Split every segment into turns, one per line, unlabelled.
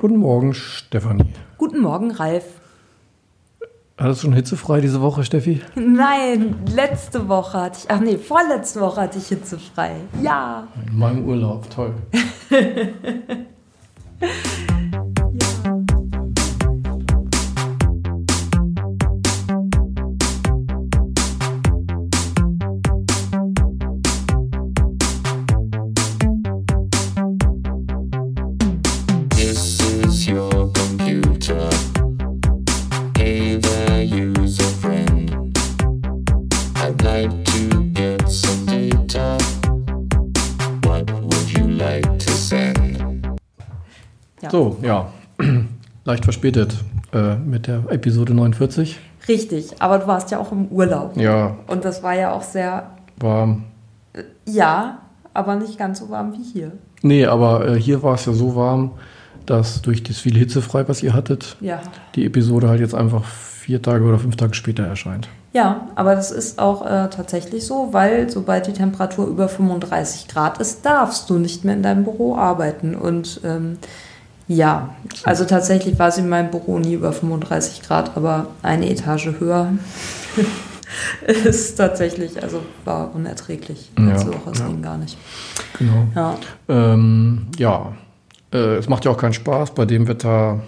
Guten Morgen, Stefanie.
Guten Morgen, Ralf.
Hattest du schon hitzefrei diese Woche, Steffi?
Nein, letzte Woche hatte ich, ach nee, vorletzte Woche hatte ich hitzefrei. Ja.
In meinem Urlaub, toll. Leicht verspätet äh, mit der Episode 49.
Richtig, aber du warst ja auch im Urlaub.
Ja,
Und das war ja auch sehr,
war.
ja, aber nicht ganz so warm wie hier.
Nee, aber äh, hier war es ja so warm, dass durch das viele hitzefrei, was ihr hattet,
Ja.
die Episode halt jetzt einfach vier Tage oder fünf Tage später erscheint.
Ja, aber das ist auch äh, tatsächlich so, weil sobald die Temperatur über 35 Grad ist, darfst du nicht mehr in deinem Büro arbeiten. Und ähm, ja, also tatsächlich war es in meinem Büro nie über 35 Grad, aber eine Etage höher ist tatsächlich, also war unerträglich.
Ja,
Woche, es
ja.
ging gar nicht.
Genau.
Ja,
Ähm, ja, äh, es macht ja auch keinen Spaß, bei dem Wetter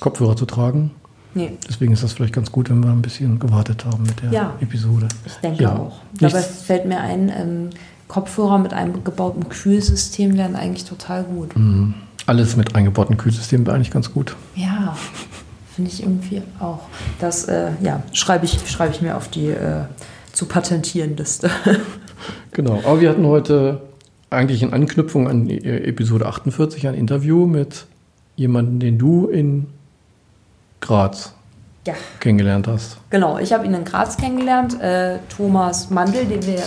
Kopfhörer zu tragen.
nee,
Deswegen ist das vielleicht ganz gut, wenn wir ein bisschen gewartet haben mit der
Ja.
Episode.
ich denke
Ja.
auch. Dabei
Nichts-
fällt mir ein, ähm, Kopfhörer mit einem gebauten Kühlsystem wären eigentlich total gut.
Mhm. Alles mit eingebauten Kühlsystemen wäre eigentlich ganz gut.
Ja, finde ich irgendwie auch. Das äh, ja, schreibe ich, schreibe ich mir auf die äh, zu patentieren Liste.
Genau. Aber wir hatten heute eigentlich in Anknüpfung an die, äh, Episode 48 ein Interview mit jemandem, den du in Graz
ja,
kennengelernt hast.
genau. Ich habe ihn in Graz kennengelernt. Äh, Thomas Mandel, den wir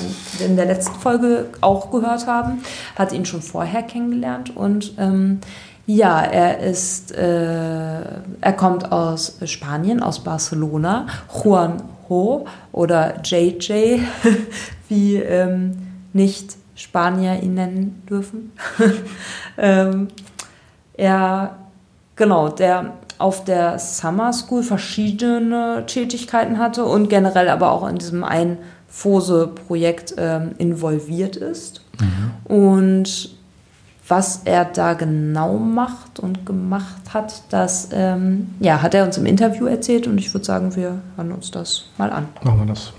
in der letzten Folge auch gehört haben, hat ihn schon vorher kennengelernt. Und ähm, ja, er ist, äh, er kommt aus Spanien, aus Barcelona. Juan Ho oder JJ, wie ähm, nicht Spanier ihn nennen dürfen. ähm, er, genau, der auf der Summer School verschiedene Tätigkeiten hatte und generell aber auch in diesem Ein-Fose-Projekt ähm, involviert ist. Und was er da genau macht und gemacht hat, das ähm, ja, hat er uns im Interview erzählt und ich würde sagen, wir hören uns das mal an.
Machen wir das.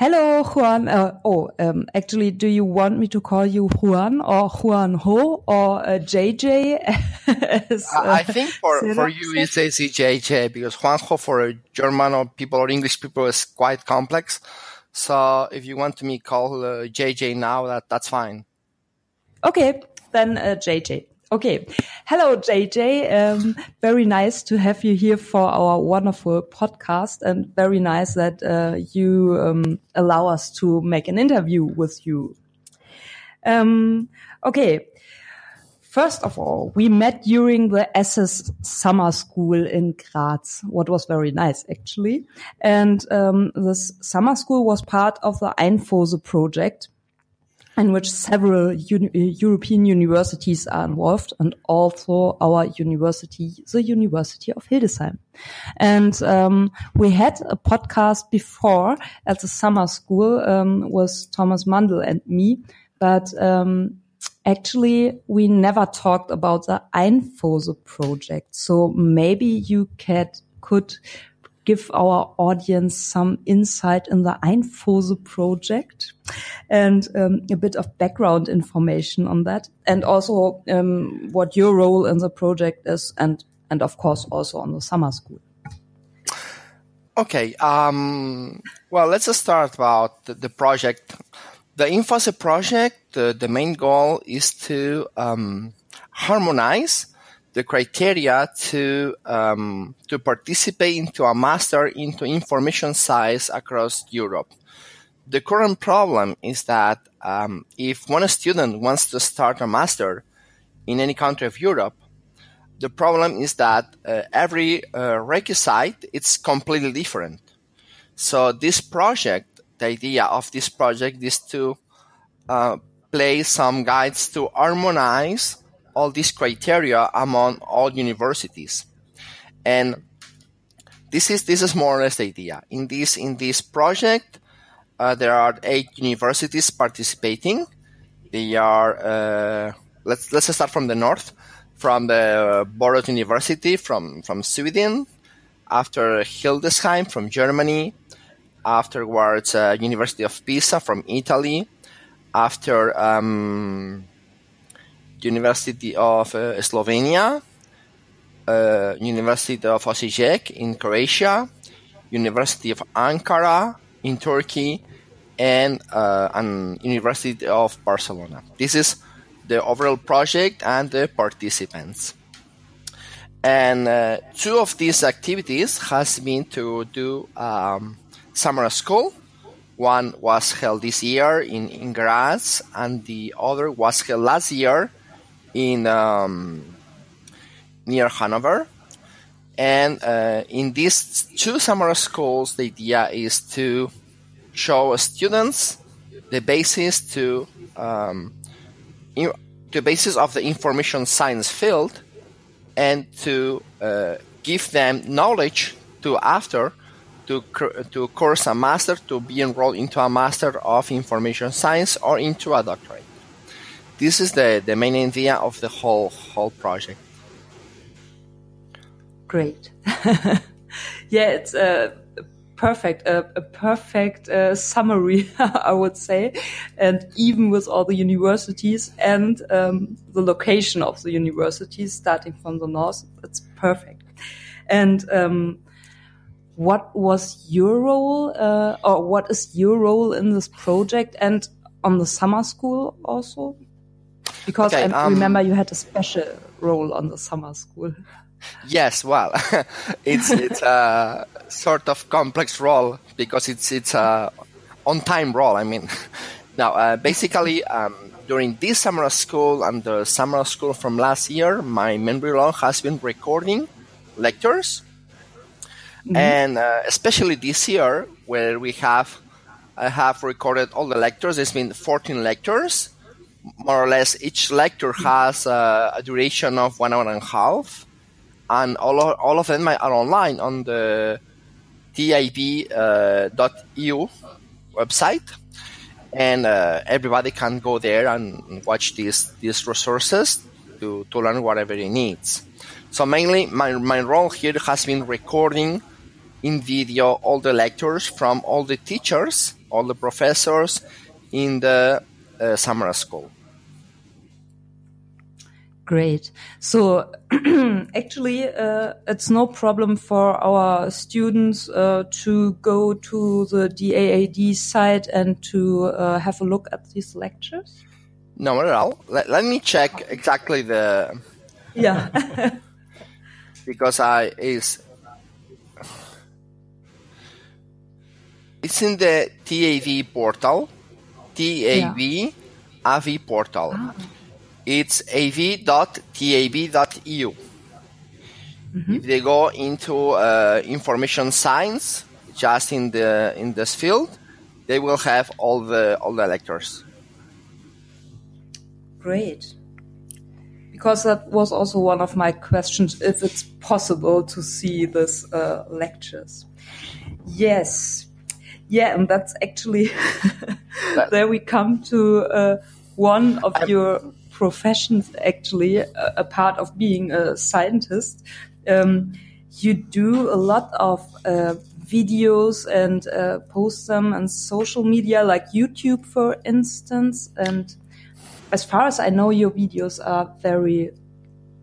Hello, Juan. Uh, oh, um, actually, do you want me to call you Juan or Juanjo or uh, JJ? as,
I I
uh,
think for,
Sarah
for you it's easy JJ because Juanjo for German or people or English people is quite complex. So if you want to me call uh, JJ now, that that's fine.
Okay, then uh, JJ. Okay. Hello, JJ. Um, very nice to have you here for our wonderful podcast and very nice that uh, you um, allow us to make an interview with you. Um, okay. First of all, we met during the ESSIS summer school in Graz, what was very nice actually. And um, this summer school was part of the Einfose project, in which several uni- uh, European universities are involved and also our university, the University of Hildesheim. And um, we had a podcast before at the summer school um, with Thomas Mandl and me, but um, actually we never talked about the Einfose project. So maybe you could, could give our audience some insight in the Einfose project and um, a bit of background information on that, and also um, what your role in the project is, and and of course also on the summer school.
Okay. Um, well, let's just start about the, project. The Infose project, the, the main goal is to um, harmonize the criteria to um, to participate into a master into information science across Europe. The current problem is that um, if one student wants to start a master in any country of Europe, the problem is that uh, every uh, requisite it's completely different. So this project, the idea of this project is to uh, place some guides to harmonize all these criteria among all universities. And this is this is more or less the idea. In this in this project, uh, there are eight universities participating. They are uh, let's let's start from the north, from the Borås University from from Sweden, after Hildesheim from Germany, afterwards uh, University of Pisa from Italy, after um, University of uh, Slovenia, uh, University of Osijek in Croatia, University of Ankara in Turkey, and uh, University of Barcelona. This is the overall project and the participants. And uh, two of these activities has been to do um, summer school. One was held this year in, in Graz, and the other was held last year in um, near Hanover. And uh, in these two summer schools, the idea is to show students the basis to um, in, the basis of the information science field, and to uh, give them knowledge to after to to course a master to be enrolled into a master of information science or into a doctorate. This is the, the main idea of the whole whole project.
Great. yeah, it's a perfect, a, a perfect uh, summary, I would say, and even with all the universities and um, the location of the universities, starting from the north, it's perfect. And um, what was your role, uh, or what is your role in this project, and on the summer school also? Because
Okay,
I
um,
remember you had a special role on the summer school.
Yes, well, it's it's a sort of complex role because it's it's a on time role. I mean, now uh, basically um, during this summer school and the summer school from last year, my main role has been recording lectures, and uh, especially this year where we have I have recorded all the lectures. There's been 14 lectures, more or less. Each lecture has uh, a duration of one hour and a half and all of, all of them are online on the TIB.eu uh, website, and uh, everybody can go there and watch these these resources to, to learn whatever he needs. So mainly, my my role here has been recording in video all the lectures from all the teachers, all the professors in the uh, summer school.
Great. So actually, uh, it's no problem for our students uh, to go to the DAAD site and to uh, have a look at these lectures.
No, not at all. Let, let me check exactly the
Yeah.
because I is it's in the TIB portal, TIB AV portal. It's av.tib.eu. If they go into uh, information science, just in the in this field, they will have all the all the lectures.
Great. Because that was also one of my questions, if it's possible to see these uh, lectures. Yes. Yeah, and that's actually, there we come to uh, one of your professions, actually, a, a part of being a scientist. Um, you do a lot of uh, videos and uh, post them on social media, like YouTube, for instance. And as far as I know, your videos are very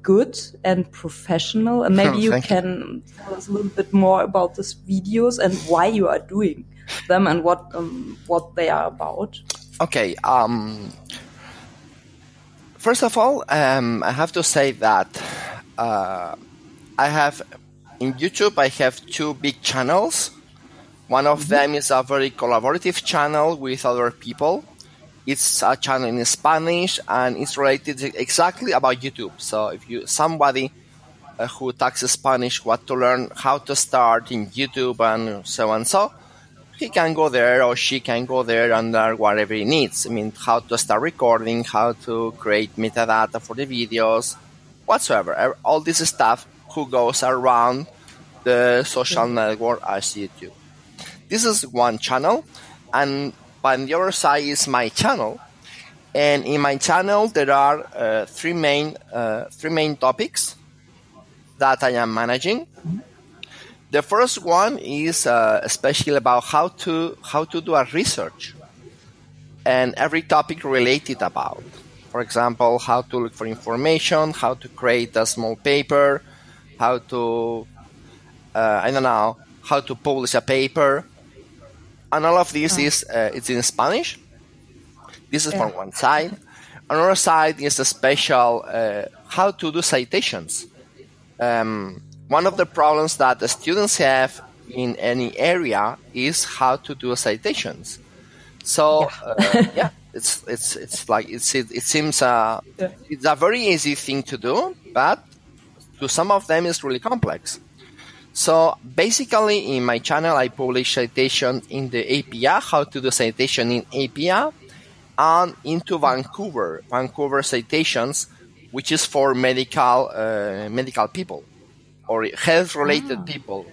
good and professional. And maybe you
Thank you.
can tell us a little bit more about these videos and why you are doing them and what um, what they are about.
Okay. Um, first of all, um, I have to say that uh, I have in YouTube. I have two big channels. One of them is a very collaborative channel with other people. It's a channel in Spanish and it's related exactly about YouTube. So if you somebody uh, who talks Spanish what to learn how to start in YouTube and so on so, he can go there or she can go there and learn whatever he needs. I mean, how to start recording, how to create metadata for the videos, whatsoever. All this stuff who goes around the social network as YouTube. This is one channel, and on the other side is my channel. And in my channel, there are uh, three main uh, three main topics that I am managing. The first one is uh, especially about how to how to do a research, and every topic related about. For example, how to look for information, how to create a small paper, how to uh, I don't know how to publish a paper, and all of this is uh, it's in Spanish. This is from one side. Another side is a special uh, how to do citations. Um, one of the problems that the students have in any area is how to do citations. So uh, yeah, it's it's it's like it's it, it seems uh,
Yeah.
it's a very easy thing to do, but to some of them it's really complex. So basically, in my channel, I publish citation in the APA, how to do citation in APA, and into Vancouver, Vancouver citations, which is for medical uh, medical people or health related people.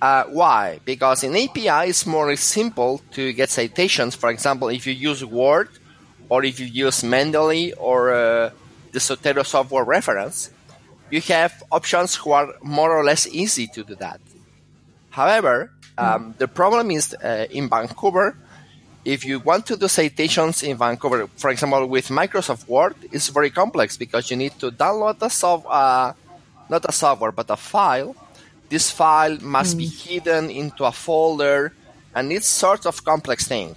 Uh, why? Because in APA it's more simple to get citations. For example, if you use Word or if you use Mendeley or uh, the Zotero software reference, you have options who are more or less easy to do that. However, um, the problem is uh, in Vancouver, if you want to do citations in Vancouver, for example, with Microsoft Word, it's very complex because you need to download a software uh, not a software, but a file. This file must be hidden into a folder, and it's sort of complex thing.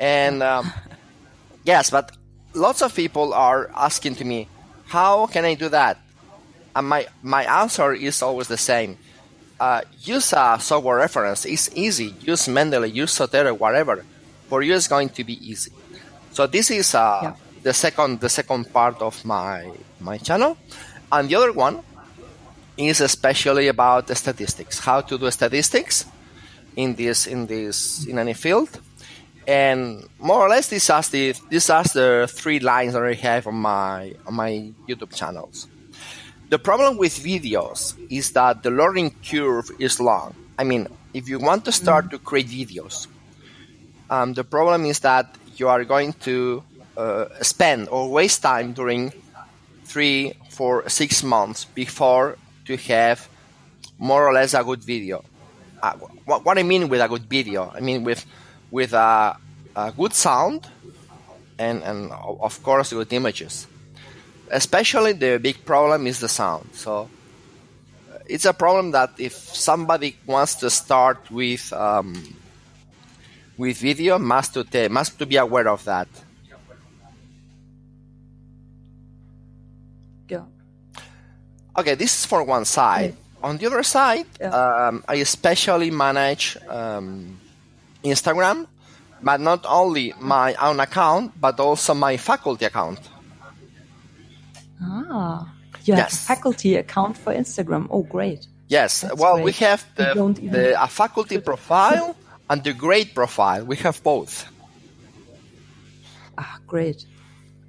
And um, yes, but lots of people are asking to me, how can I do that? And my, my answer is always the same. Uh, use a software reference. It's easy. Use Mendeley, use Zotero, whatever. For you, it's going to be easy. So this is uh,
Yeah.
the second the second part of my my channel, and the other one is especially about the statistics. How to do statistics in this in this in any field, and more or less these are the these are the three lines that I have on my on my YouTube channels. The problem with videos is that the learning curve is long. I mean, if you want to start to create videos, um, the problem is that you are going to uh, spend or waste time during three, four, six months before to have more or less a good video. Uh, what, what I mean with a good video, I mean with with a, a good sound and and of course good images. Especially the big problem is the sound. So uh, it's a problem that if somebody wants to start with um, with video, must to ta- must to be aware of that.
Yeah.
Okay, this is for one side. On the other side,
Yeah.
um, I especially manage um, Instagram, but not only my own account, but also my faculty account.
Ah, you have a
Yes.
faculty account for Instagram. Oh, great.
Yes,
That's
well, we have the,
don't
the a faculty profile and the grade profile. We have both.
Ah, great.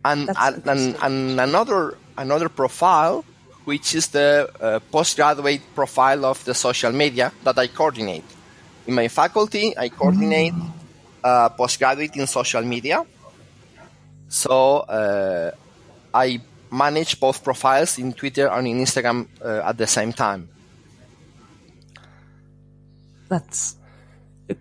and and, and, and another another profile which is the uh, postgraduate profile of the social media that I coordinate. In my faculty, I coordinate uh, postgraduate in social media. So uh, I manage both profiles in Twitter and in Instagram uh, at the same time.
That's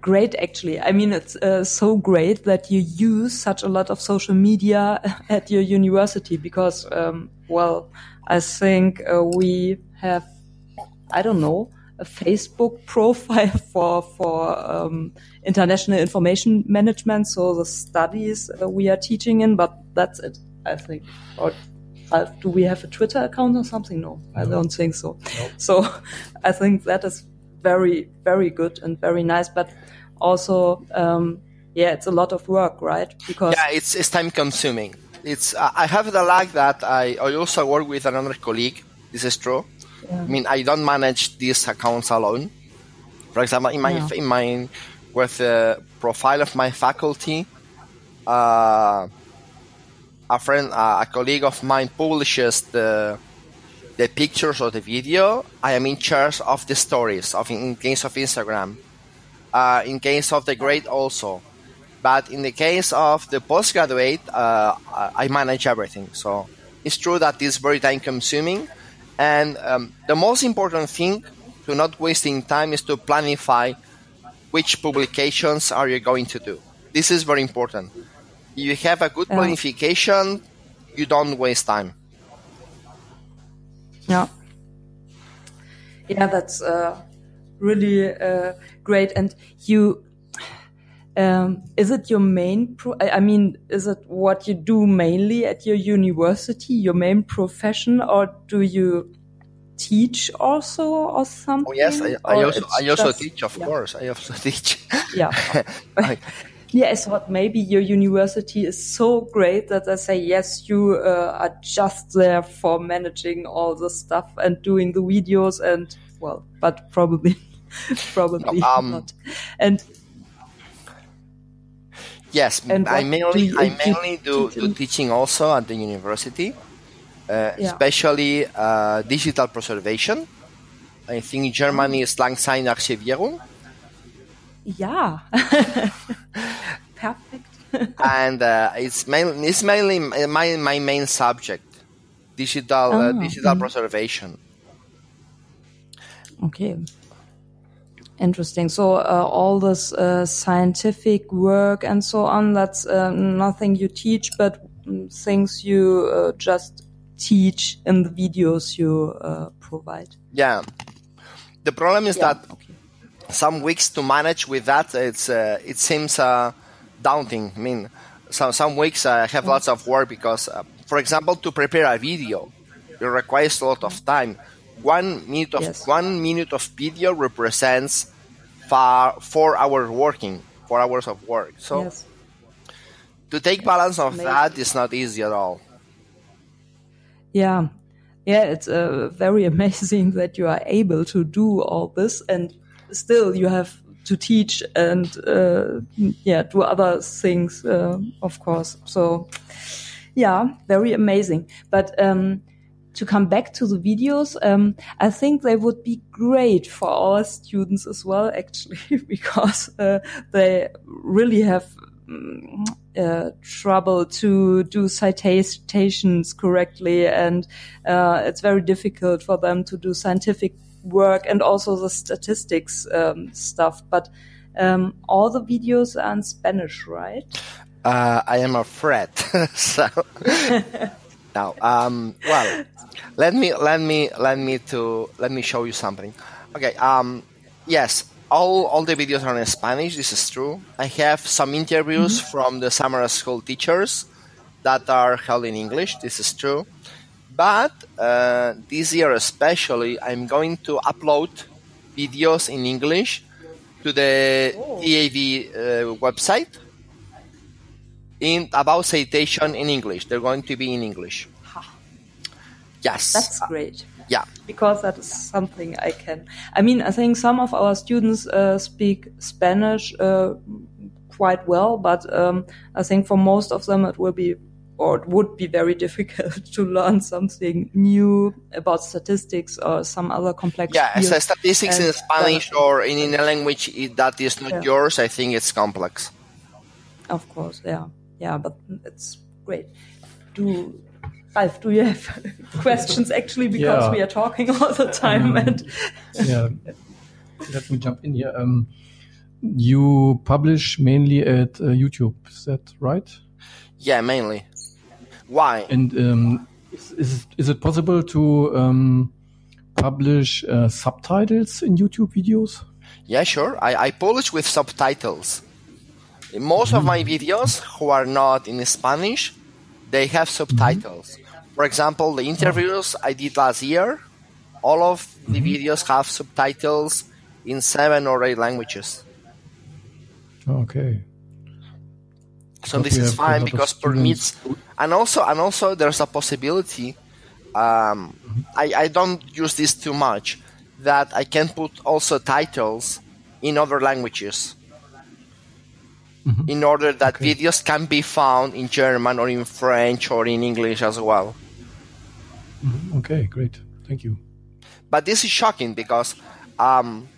great, actually. I mean, it's uh, so great that you use such a lot of social media at your university because, um, well, I think uh, we have, I don't know, a Facebook profile for for um, international information management. So the studies uh, we are teaching in, but that's it, I think. Or Ralph, do we have a Twitter account or something? No, I don't think so. So I think that is very, very good and very nice. But also, um, yeah, it's a lot of work, right? Because
Yeah, it's, it's time consuming. It's I have the luck that I, I also work with another colleague. This is true. I mean, I don't manage these accounts alone. For example, in my
Yeah.
in my with the profile of my faculty. Uh, a friend, uh, a colleague of mine publishes the the pictures or the video. I am in charge of the stories. Of in case of Instagram, uh, in case of the grade also, but in the case of the postgraduate, uh, I manage everything. So it's true that it's very time consuming, and um, the most important thing to not wasting time is to planify which publications are you going to do. This is very important. You have a good
Yeah.
planification, you don't waste time.
Yeah. Yeah, that's uh, really uh, great. And you, um, is it your main? Pro- I I mean, is it what you do mainly at your university, your main profession, or do you teach also or something?
Oh yes, I, I also I also
just-
teach, of
yeah.
course. I also teach.
Yeah. Yeah, I thought maybe your university is so great that I say, yes, you uh, are just there for managing all the stuff and doing the videos and, well, but probably, probably
um,
not. And
Yes,
And
I mainly
do
I mainly do,
teach
do teaching also at the university, uh,
Yeah.
especially uh, digital preservation. I think in Germany is Langzeitarchivierung,
yeah, perfect.
and uh, it's mainly it's mainly my my main subject, digital uh,
Oh,
digital
mhm.
preservation.
Okay. Interesting. So uh, all this uh, scientific work and so on, that's uh, nothing you teach, but mm, things you uh, just teach in the videos you uh, provide.
Yeah, the problem is
Yeah.
that
Okay.
some weeks to manage with that it's uh, it seems uh, daunting. I mean, some some weeks I have lots of work because, uh, for example, to prepare a video, it requires a lot of time. One minute of
Yes.
one minute of video represents far four hours working, four hours of work. So
yes.
to take balance of
Amazing.
that is not easy at all.
Yeah. Yeah, it's uh, very amazing that you are able to do all this and still you have to teach and uh, yeah, do other things, uh, of course. So yeah, very amazing. But um, to come back to the videos, um, I think they would be great for our students as well, actually, because uh, they really have mm, uh, trouble to do citations correctly, and uh, it's very difficult for them to do scientific work and also the statistics um, stuff. But um, all the videos are in Spanish, right?
Uh, I am afraid. so now, um, well, let me let me let me to let me show you something. Okay. Um, yes, all all the videos are in Spanish. This is true. I have some interviews from the summer school teachers that are held in English. This is true. But uh, this year especially, I'm going to upload videos in English to the TIB uh, website in about citation in English. They're going to be in English. Yes.
That's great.
yeah.
because that is something I can. I mean, I think some of our students uh, speak Spanish uh, quite well, but um, I think for most of them it will be or it would be very difficult to learn something new about statistics or some other complex.
Yeah, a statistics in Spanish
uh,
or in, in a language that is not
Yeah.
yours, I think it's complex.
Of course, yeah, yeah, but it's great. Do Ralph, do you have questions actually because
Yeah.
we are talking all the time and
yeah, let me jump in here. Um, you publish mainly at uh, YouTube, is that right?
Yeah, mainly. Why?
And um, is, is, is it possible to um, publish uh, subtitles in YouTube videos?
Yeah, sure. I, I publish with subtitles. In most of my videos, who are not in Spanish, they have subtitles. For example, the interviews I did last year, all of the videos have subtitles in seven or eight languages.
Okay.
So
But
this is fine because permits, and also and also there's a possibility. Um, I I don't use this too much that I can put also titles in other languages. Mm-hmm. in order that videos can be found in German or in French or in English as well. Mm-hmm.
Okay, great. Thank you.
But this is shocking because um,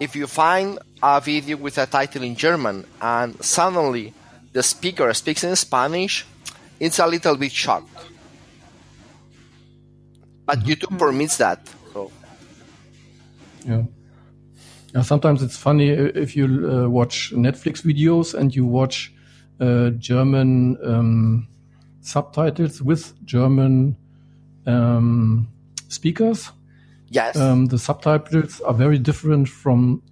if you find a video with a title in German and suddenly the speaker speaks in Spanish, it's a little bit shocked. But mm-hmm. YouTube permits that. So
Yeah. Yeah, sometimes it's funny if you uh, watch Netflix videos and you watch uh, German um, subtitles with German um, speakers.
yes,
Um, the subtitles are very different from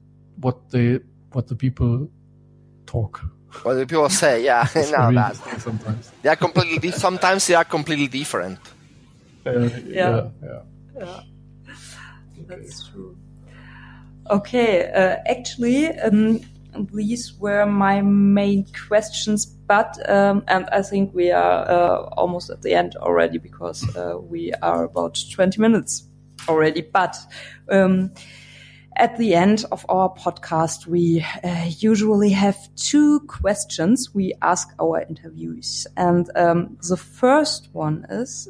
what they what the people talk.
what the people say, yeah,
It's
no, that
sometimes.
they are completely. Di- sometimes they are completely different.
Uh,
Yeah.
yeah, yeah.
That's true. Okay, uh, actually, um, these were my main questions, but um, and I think we are uh, almost at the end already because uh, we are about 20 minutes already. But um, at the end of our podcast, we uh, usually have two questions we ask our interviewees, and um, the first one is.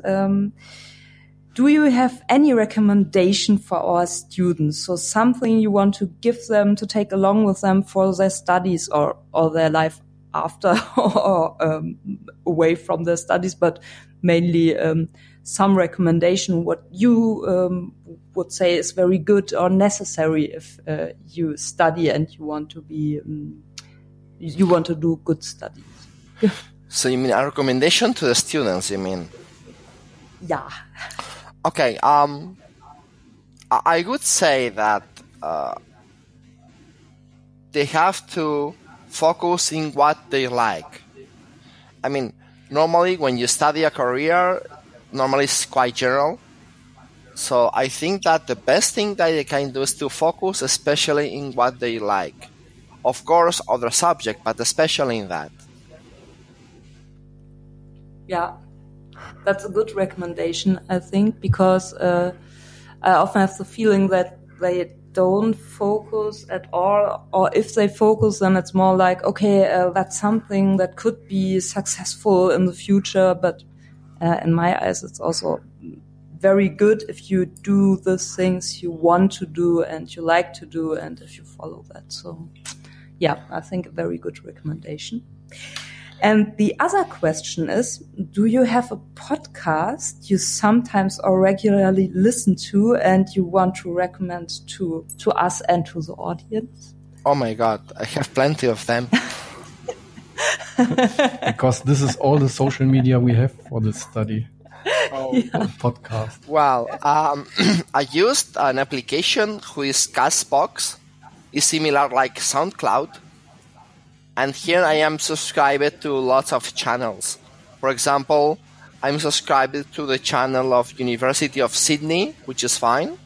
Do you have any recommendation for our students? So something you want to give them to take along with them for their studies or, or their life after or um, away from their studies, but mainly um, some recommendation what you um, would say is very good or necessary if uh, you study and you want to be um, you want to do good studies.
So you mean a recommendation to the students? You mean?
Yeah.
Okay. Um, I would say that uh, they have to focus in what they like. I mean, normally when you study a career, normally it's quite general. So I think that the best thing that they can do is to focus, especially in what they like. Of course, other subject, but especially in that.
Yeah, that's a good recommendation, I think, because uh, I often have the feeling that they don't focus at all, or if they focus, then it's more like, okay, uh, that's something that could be successful in the future, but uh, in my eyes, it's also very good if you do the things you want to do and you like to do, and if you follow that. So, yeah, I think a very good recommendation. And the other question is, do you have a podcast you sometimes or regularly listen to and you want to recommend to, to us and to the audience?
Oh my god, I have plenty of them.
Because this is all the social media we have for this study. Podcast.
Well, um, I used an application who is Castbox. It's similar like SoundCloud. And here I am subscribed to lots of channels. For example, I'm subscribed to the channel of University of Sydney, which is fine.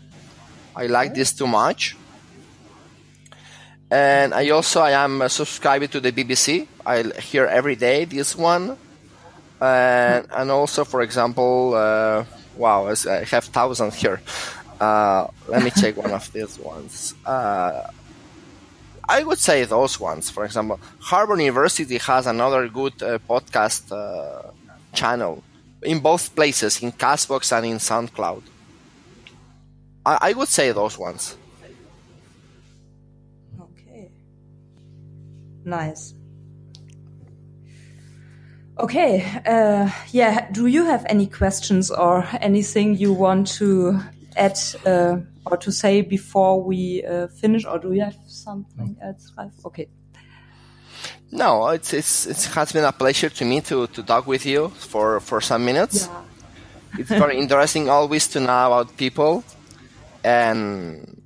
I like this too much. And I also I am subscribed to the BBC. I hear every day this one and and also for example uh, wow I have thousands here uh, let me check one of these ones uh, I would say those ones for example Harvard University has another good uh, podcast uh, channel in both places in Castbox and in SoundCloud I, I would say those ones
Okay. Nice. Okay. Uh, yeah. Do you have any questions or anything you want to add uh, or to say before we uh, finish, or do you have something else, Ralph? Okay.
no it's, it's it has been a pleasure to me to, to talk with you for, for some minutes Yeah. it's very interesting always to know about people and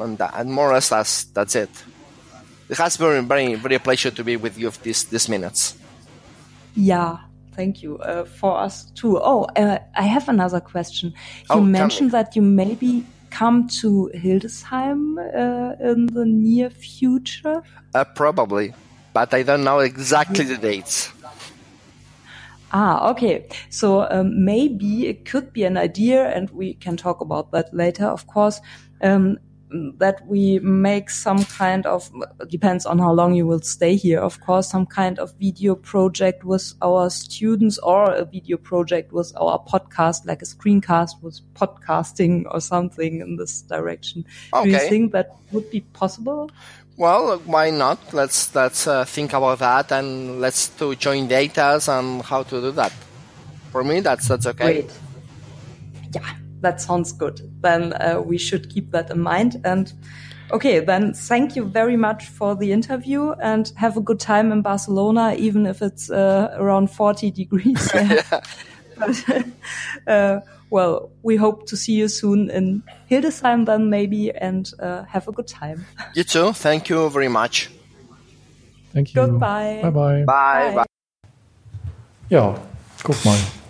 and, that, and more or less that's that's it it has been very very a pleasure to be with you this these minutes
Yeah, thank you uh, for us too. Oh, uh, I have another question. You
Oh,
mentioned that you maybe come to Hildesheim uh, in the near future.
uh, probably but i don't know exactly the dates
Ah, okay. So um, maybe it could be an idea, and we can talk about that later, of course. Um,
that we make some kind of depends on how long you will stay here, of course, some kind of video project with our students or a video project with our podcast, like a screencast with podcasting or something in this direction. Do you think that would be possible?
Well, why not? Let's let's uh, think about that and let's to join data and how to do that. For me, that's that's okay.
Great. Yeah, that sounds good. Then uh, we should keep that in mind. And okay, then thank you very much for the interview and have a good time in Barcelona, even if it's uh, around 40 degrees. there. But, uh, well, we hope to see you soon in Hildesheim then maybe and uh, have a good time.
You too. Thank you very much.
Thank you.
Goodbye.
Bye bye.
Bye. bye.
Ja, guck mal.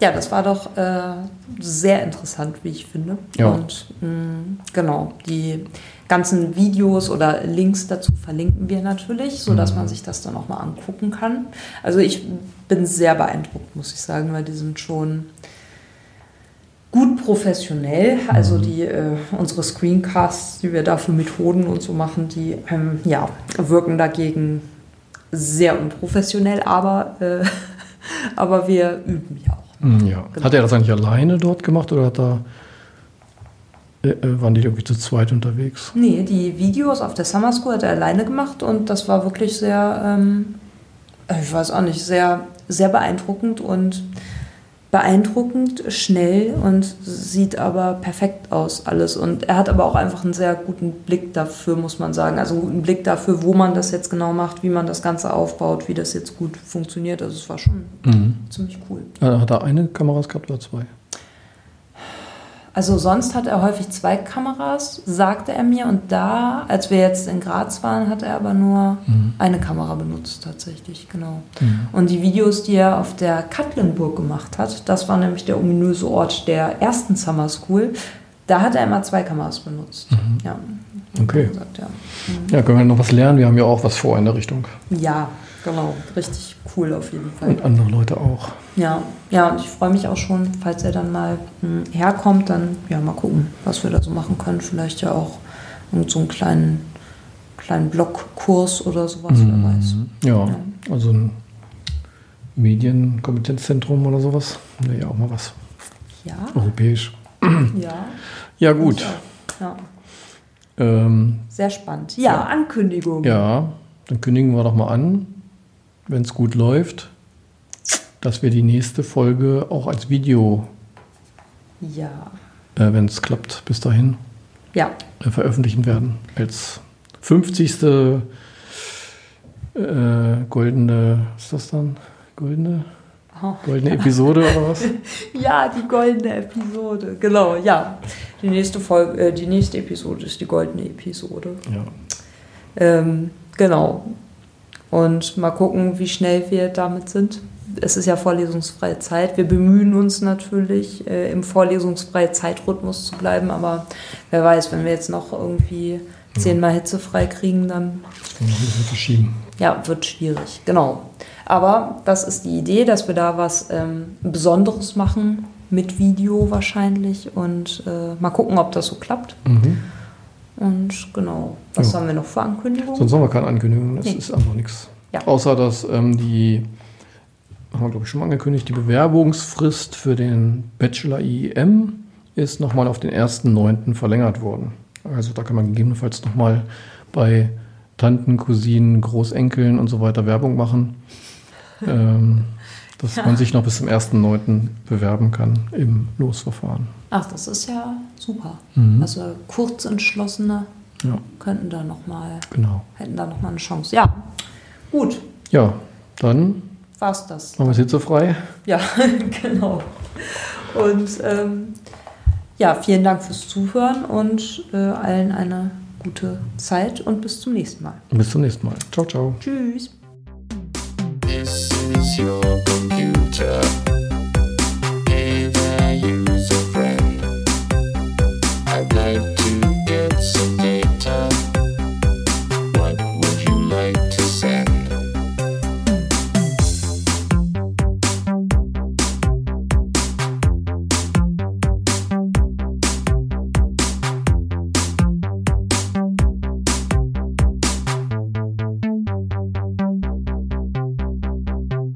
Ja, das war doch äh, sehr interessant, wie ich finde.
Ja.
Und mh, genau, die ganzen Videos oder Links dazu verlinken wir natürlich, sodass man sich das dann auch mal angucken kann. Also ich bin sehr beeindruckt, muss ich sagen, weil die sind schon gut professionell. Also die äh, unsere Screencasts, die wir da für Methoden und so machen, die ähm, ja, wirken dagegen sehr unprofessionell, aber, äh, aber wir üben ja auch.
Hm, Ja.
Genau.
Hat er das eigentlich alleine dort gemacht oder hat er, äh, äh, waren die irgendwie zu zweit unterwegs?
Nee, die Videos auf der Summer School hat er alleine gemacht und das war wirklich sehr, ähm, ich weiß auch nicht, sehr, sehr beeindruckend und beeindruckend, schnell und sieht aber perfekt aus alles. Und er hat aber auch einfach einen sehr guten Blick dafür, muss man sagen. Also einen guten Blick dafür, wo man das jetzt genau macht, wie man das Ganze aufbaut, wie das jetzt gut funktioniert. Also es war schon
Mhm.
ziemlich cool.
Hat er eine Kameras gehabt oder zwei?
Also sonst hat er häufig zwei Kameras, sagte er mir. Und da, als wir jetzt in Graz waren, hat er aber nur eine Kamera benutzt tatsächlich, genau. Und die Videos, die er auf der Katlenburg gemacht hat, das war nämlich der ominöse Ort der ersten Summer School. Da hat er immer zwei Kameras benutzt. Ja.
Okay.
Gesagt, ja.
Ja, können wir noch was lernen? Wir haben ja auch was vor in der Richtung.
ja, genau. Richtig cool auf jeden Fall.
Und andere Leute auch.
Ja, ja, und ich freue mich auch schon, falls er dann mal hm, herkommt, dann ja mal gucken, was wir da so machen können. Vielleicht ja auch irgend so einen kleinen, kleinen Blogkurs oder sowas, wer weiß.
Ja, also ein Medienkompetenzzentrum oder sowas. Wäre ja auch mal was.
Ja,
Europäisch.
ja,
Ja, gut.
ja,
Ähm,
sehr spannend. Ja, Ankündigung.
ja, dann kündigen wir doch mal an, wenn es gut läuft, dass wir die nächste Folge auch als Video,
Ja,
äh, wenn es klappt, bis dahin
ja,
äh, veröffentlichen werden. Als 50. Äh, goldene, was ist das dann? Goldene?
Oh.
Goldene Episode oder was?
ja, die goldene Episode. Genau, ja. Die nächste Folge, äh, die nächste Episode ist die goldene Episode.
Ja.
Ähm, genau. Und mal gucken, wie schnell wir damit sind. Es ist ja vorlesungsfreie Zeit. Wir bemühen uns natürlich, äh, im vorlesungsfreien Zeitrhythmus zu bleiben, aber wer weiß, wenn wir jetzt noch irgendwie zehnmal hitzefrei kriegen, dann
verschieben.
ja, wird schwierig. Genau. Aber das ist die Idee, dass wir da was ähm, Besonderes machen, mit Video wahrscheinlich und äh, mal gucken, ob das so klappt.
Mhm.
Und genau, was
Ja.
haben wir noch für Ankündigungen?
Sonst haben wir keine Ankündigung. Es
Nee.
ist einfach nichts.
Ja.
Außer, dass ähm, die, haben wir glaube ich schon mal angekündigt, die Bewerbungsfrist für den Bachelor IEM ist nochmal auf den 1.9. verlängert worden. Also da kann man gegebenenfalls nochmal bei Tanten, Cousinen, Großenkeln und so weiter Werbung machen. ähm, dass man sich noch bis zum 1.9. bewerben kann im Losverfahren.
Ach, das ist ja super.
Mhm.
Also Kurzentschlossene
Ja,
könnten da noch mal,
genau.
hätten da noch mal eine Chance. Ja, gut,
Ja, dann
war's das.
machen wir es hitzefrei.
Ja, genau. Und ähm, ja, vielen Dank fürs Zuhören und äh, allen eine gute Zeit und bis zum nächsten Mal.
Bis zum nächsten Mal. Ciao, ciao.
Tschüss.
Is your computer.